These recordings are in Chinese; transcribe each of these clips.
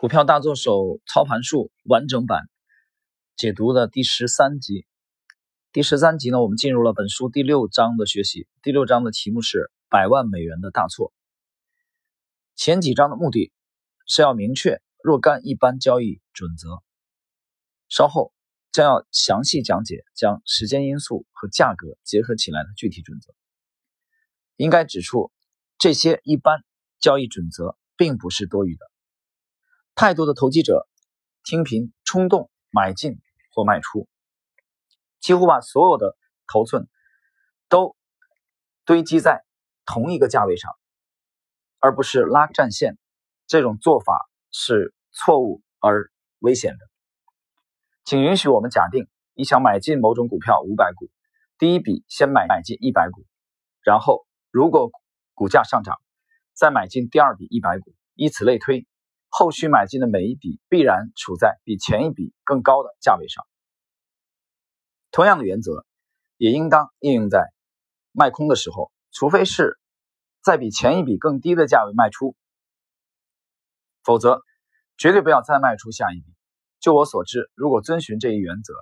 股票大作手操盘术完整版解读的第十三集。第十三集呢，我们进入了本书第六章的学习。第六章的题目是“百万美元的大错”。前几章的目的是要明确若干一般交易准则，稍后将要详细讲解将时间因素和价格结合起来的具体准则。应该指出，这些一般交易准则并不是多余的。太多的投机者听凭冲动买进或卖出，几乎把所有的头寸都堆积在同一个价位上，而不是拉战线。这种做法是错误而危险的。请允许我们假定你想买进某种股票五百股，第一笔先买买进一百股，然后如果股价上涨，再买进第二笔一百股，以此类推。后续买进的每一笔必然处在比前一笔更高的价位上。同样的原则也应当应用在卖空的时候，除非是在比前一笔更低的价位卖出，否则绝对不要再卖出下一笔。就我所知，如果遵循这一原则，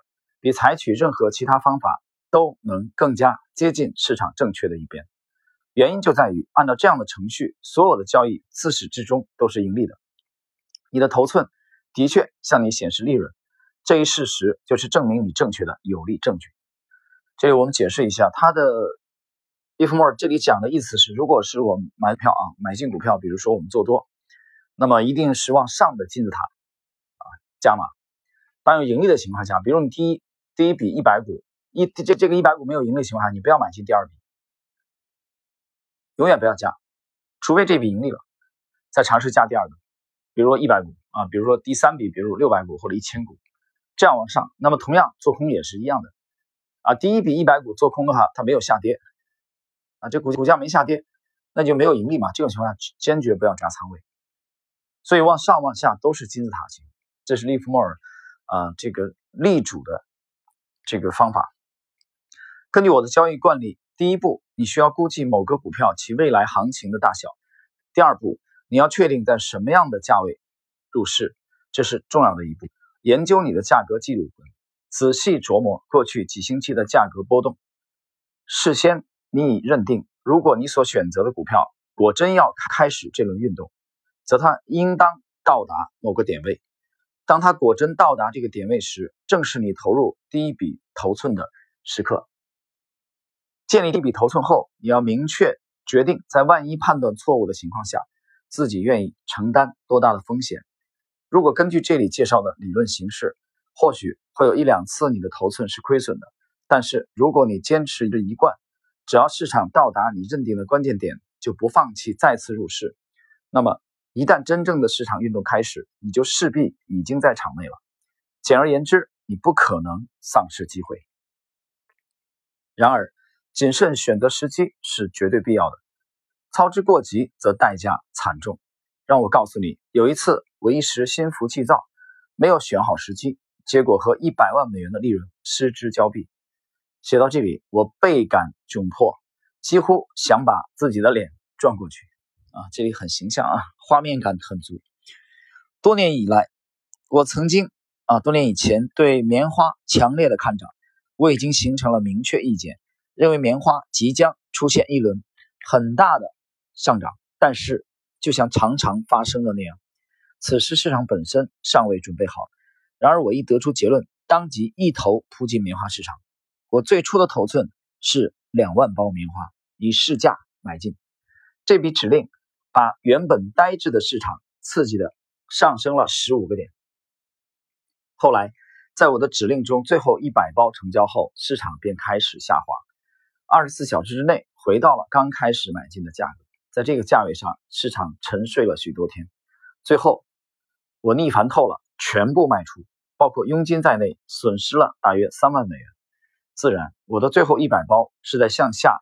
比采取任何其他方法都能更加接近市场正确的一边。原因就在于，按照这样的程序，所有的交易自始至终都是盈利的。你的头寸的确向你显示利润，这一事实就是证明你正确的有力证据。这里我们解释一下，它的 if more 这里讲的意思是，如果是我们买票啊，买进股票，比如说我们做多，那么一定是往上的金字塔啊加码。当有盈利的情况下，比如你第一第一笔一百股，一这这个一百股没有盈利情况下，你不要买进第二笔，永远不要加，除非这笔盈利了，再尝试加第二个。比如说一百股啊，比如说第三笔，比如六百股或者一千股，这样往上，那么同样做空也是一样的啊。第一笔一百股做空的话，它没有下跌啊，这股股价没下跌，那就没有盈利嘛。这种情况下坚决不要加仓位。所以往上往下都是金字塔形，这是利弗莫尔啊这个力主的这个方法。根据我的交易惯例，第一步你需要估计某个股票其未来行情的大小，第二步。你要确定在什么样的价位入市，这是重要的一步。研究你的价格记录，仔细琢磨过去几星期的价格波动。事先你已认定，如果你所选择的股票果真要开始这轮运动，则它应当到达某个点位。当它果真到达这个点位时，正是你投入第一笔头寸的时刻。建立一笔头寸后，你要明确决定，在万一判断错误的情况下。自己愿意承担多大的风险？如果根据这里介绍的理论形式，或许会有一两次你的头寸是亏损的。但是如果你坚持着一贯，只要市场到达你认定的关键点，就不放弃再次入市，那么一旦真正的市场运动开始，你就势必已经在场内了。简而言之，你不可能丧失机会。然而，谨慎选择时机是绝对必要的。操之过急，则代价惨重。让我告诉你，有一次我一时心浮气躁，没有选好时机，结果和一百万美元的利润失之交臂。写到这里，我倍感窘迫，几乎想把自己的脸转过去。啊，这里很形象啊，画面感很足。多年以来，我曾经啊，多年以前对棉花强烈的看涨，我已经形成了明确意见，认为棉花即将出现一轮很大的。上涨，但是就像常常发生的那样，此时市场本身尚未准备好。然而我一得出结论，当即一头扑进棉花市场。我最初的头寸是两万包棉花，以市价买进。这笔指令把原本呆滞的市场刺激的上升了十五个点。后来，在我的指令中最后一百包成交后，市场便开始下滑，二十四小时之内回到了刚开始买进的价格。在这个价位上，市场沉睡了许多天，最后我逆反透了，全部卖出，包括佣金在内，损失了大约三万美元。自然，我的最后一百包是在向下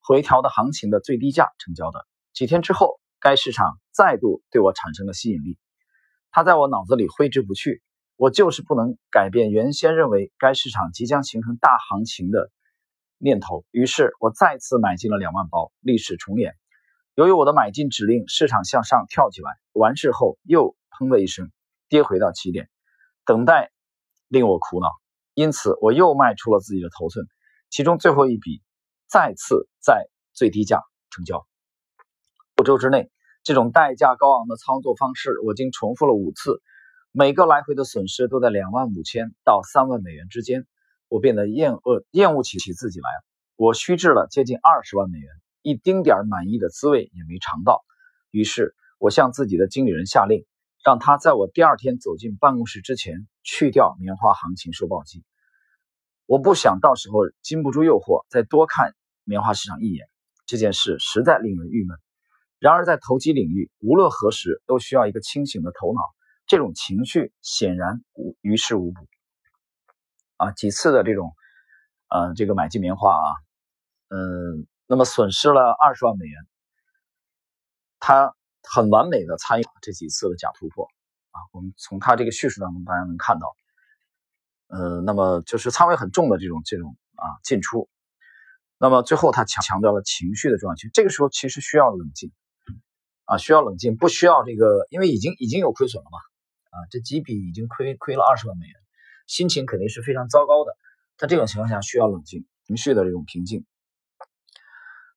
回调的行情的最低价成交的。几天之后，该市场再度对我产生了吸引力，它在我脑子里挥之不去。我就是不能改变原先认为该市场即将形成大行情的念头，于是我再次买进了两万包，历史重演。由于我的买进指令，市场向上跳起来，完事后又砰的一声跌回到起点。等待令我苦恼，因此我又卖出了自己的头寸，其中最后一笔再次在最低价成交。五周之内，这种代价高昂的操作方式我经重复了五次，每个来回的损失都在两万五千到三万美元之间。我变得厌恶厌恶起起自己来了。我虚掷了接近二十万美元，一丁点儿满意的滋味也没尝到。于是，我向自己的经理人下令，让他在我第二天走进办公室之前去掉棉花行情收报机。我不想到时候禁不住诱惑再多看棉花市场一眼。这件事实在令人郁闷。然而，在投机领域，无论何时都需要一个清醒的头脑。这种情绪显然无于事无补。啊，几次的这种，呃，这个买进棉花啊，嗯，那么损失了二十万美元，他很完美的参与这几次的假突破啊，我们从他这个叙述当中大家能看到，呃，那么就是仓位很重的这种这种啊进出，那么最后他强强调了情绪的重要性，这个时候其实需要冷静啊，需要冷静，不需要这个，因为已经已经有亏损了嘛，啊，这几笔已经亏亏了二十万美元。心情肯定是非常糟糕的，在这种情况下需要冷静，情绪的这种平静。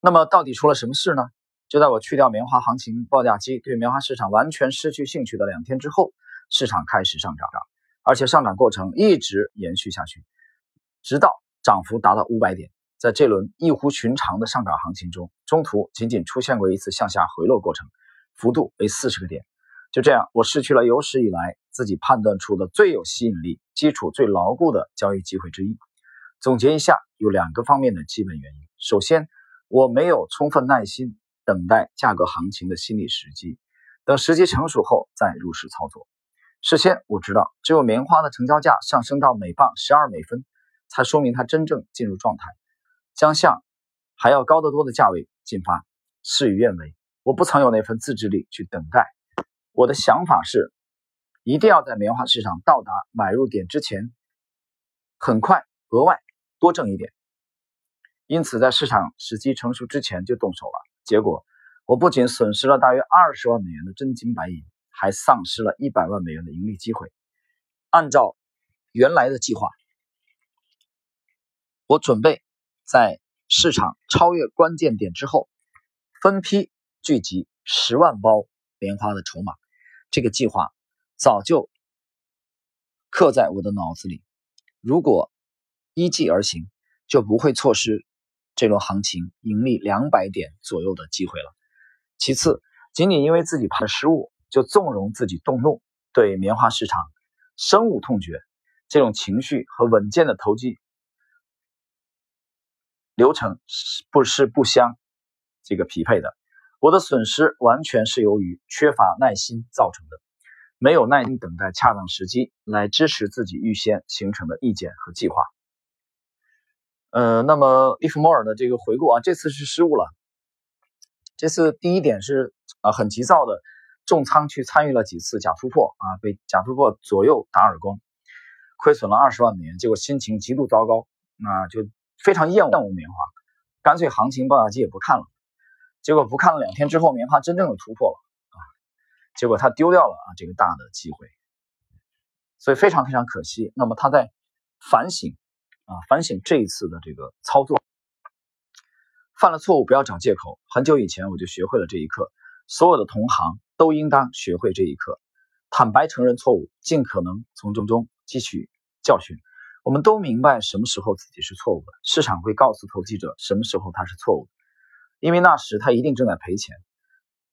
那么到底出了什么事呢？就在我去掉棉花行情报价机，对棉花市场完全失去兴趣的两天之后，市场开始上涨，而且上涨过程一直延续下去，直到涨幅达到五百点。在这轮异乎寻常的上涨行情中，中途仅仅出现过一次向下回落过程，幅度为四十个点。就这样，我失去了有史以来自己判断出的最有吸引力、基础最牢固的交易机会之一。总结一下，有两个方面的基本原因：首先，我没有充分耐心等待价格行情的心理时机，等时机成熟后再入市操作。事先我知道，只有棉花的成交价上升到每磅十二美分，才说明它真正进入状态，将向还要高得多的价位进发。事与愿违，我不曾有那份自制力去等待。我的想法是，一定要在棉花市场到达买入点之前，很快额外多挣一点。因此，在市场时机成熟之前就动手了。结果，我不仅损失了大约二十万美元的真金白银，还丧失了一百万美元的盈利机会。按照原来的计划，我准备在市场超越关键点之后，分批聚集十万包棉花的筹码。这个计划早就刻在我的脑子里，如果依计而行，就不会错失这轮行情盈利两百点左右的机会了。其次，仅仅因为自己判失误，就纵容自己动怒，对棉花市场深恶痛绝，这种情绪和稳健的投机流程是不是不相这个匹配的？我的损失完全是由于缺乏耐心造成的，没有耐心等待恰当时机来支持自己预先形成的意见和计划。呃，那么利弗莫尔的这个回顾啊，这次是失误了。这次第一点是啊，很急躁的重仓去参与了几次假突破啊，被假突破左右打耳光，亏损了二十万美元，结果心情极度糟糕，那就非常厌恶棉花，干脆行情报价机也不看了。结果不看了两天之后，棉花真正的突破了啊！结果他丢掉了啊这个大的机会，所以非常非常可惜。那么他在反省啊，反省这一次的这个操作，犯了错误不要找借口。很久以前我就学会了这一课，所有的同行都应当学会这一课，坦白承认错误，尽可能从中中汲取教训。我们都明白什么时候自己是错误的，市场会告诉投机者什么时候他是错误的。因为那时他一定正在赔钱。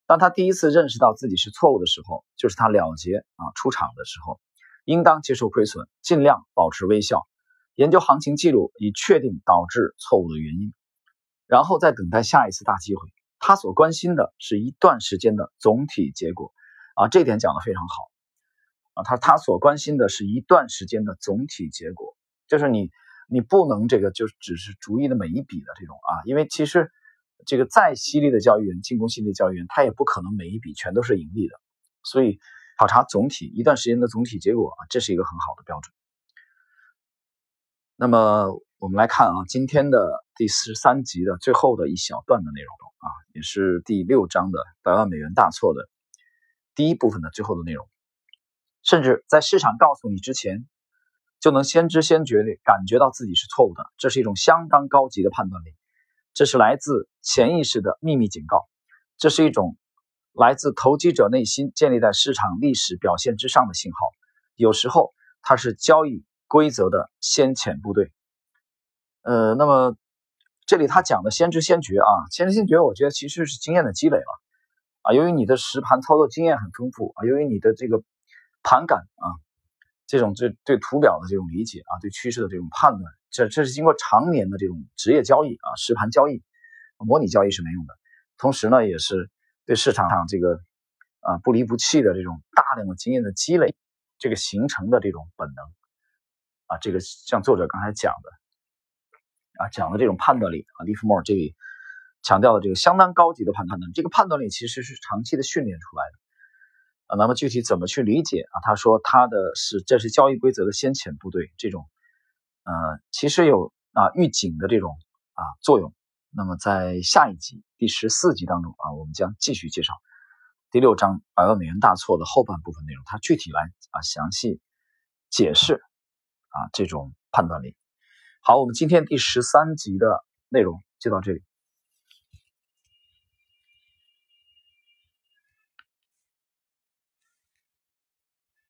当他第一次认识到自己是错误的时候，就是他了结啊出场的时候，应当接受亏损，尽量保持微笑，研究行情记录以确定导致错误的原因，然后再等待下一次大机会。他所关心的是一段时间的总体结果啊，这点讲的非常好啊。他他所关心的是一段时间的总体结果，就是你你不能这个就只是逐一的每一笔的这种啊，因为其实。这个再犀利的交易员，进攻犀利的交易员，他也不可能每一笔全都是盈利的。所以，考察总体一段时间的总体结果啊，这是一个很好的标准。那么，我们来看啊，今天的第四十三集的最后的一小段的内容啊，也是第六章的百万美元大错的第一部分的最后的内容。甚至在市场告诉你之前，就能先知先觉地感觉到自己是错误的。这是一种相当高级的判断力，这是来自潜意识的秘密警告，这是一种来自投机者内心建立在市场历史表现之上的信号。有时候，它是交易规则的先遣部队。呃，那么这里他讲的先知先觉啊，先知先觉，我觉得其实是经验的积累了啊。由于你的实盘操作经验很丰富啊，由于你的这个盘感啊，这种这对图表的这种理解啊，对趋势的这种判断，这这是经过常年的这种职业交易啊，实盘交易，模拟交易是没用的。同时呢，也是对市场上这个啊不离不弃的这种大量的经验的积累，这个形成的这种本能啊，这个像作者刚才讲的。啊，讲的这种判断力啊，利弗莫尔这里强调的这个相当高级的判断能力，这个判断力其实是长期的训练出来的啊。那么具体怎么去理解啊？他说他的是这是交易规则的先遣部队，这种呃其实有啊预警的这种啊作用。那么在下一集第十四集当中啊，我们将继续介绍第六章百万美元大错的后半部分内容，它具体来啊详细解释啊这种判断力。好，我们今天第十三集的内容就到这里。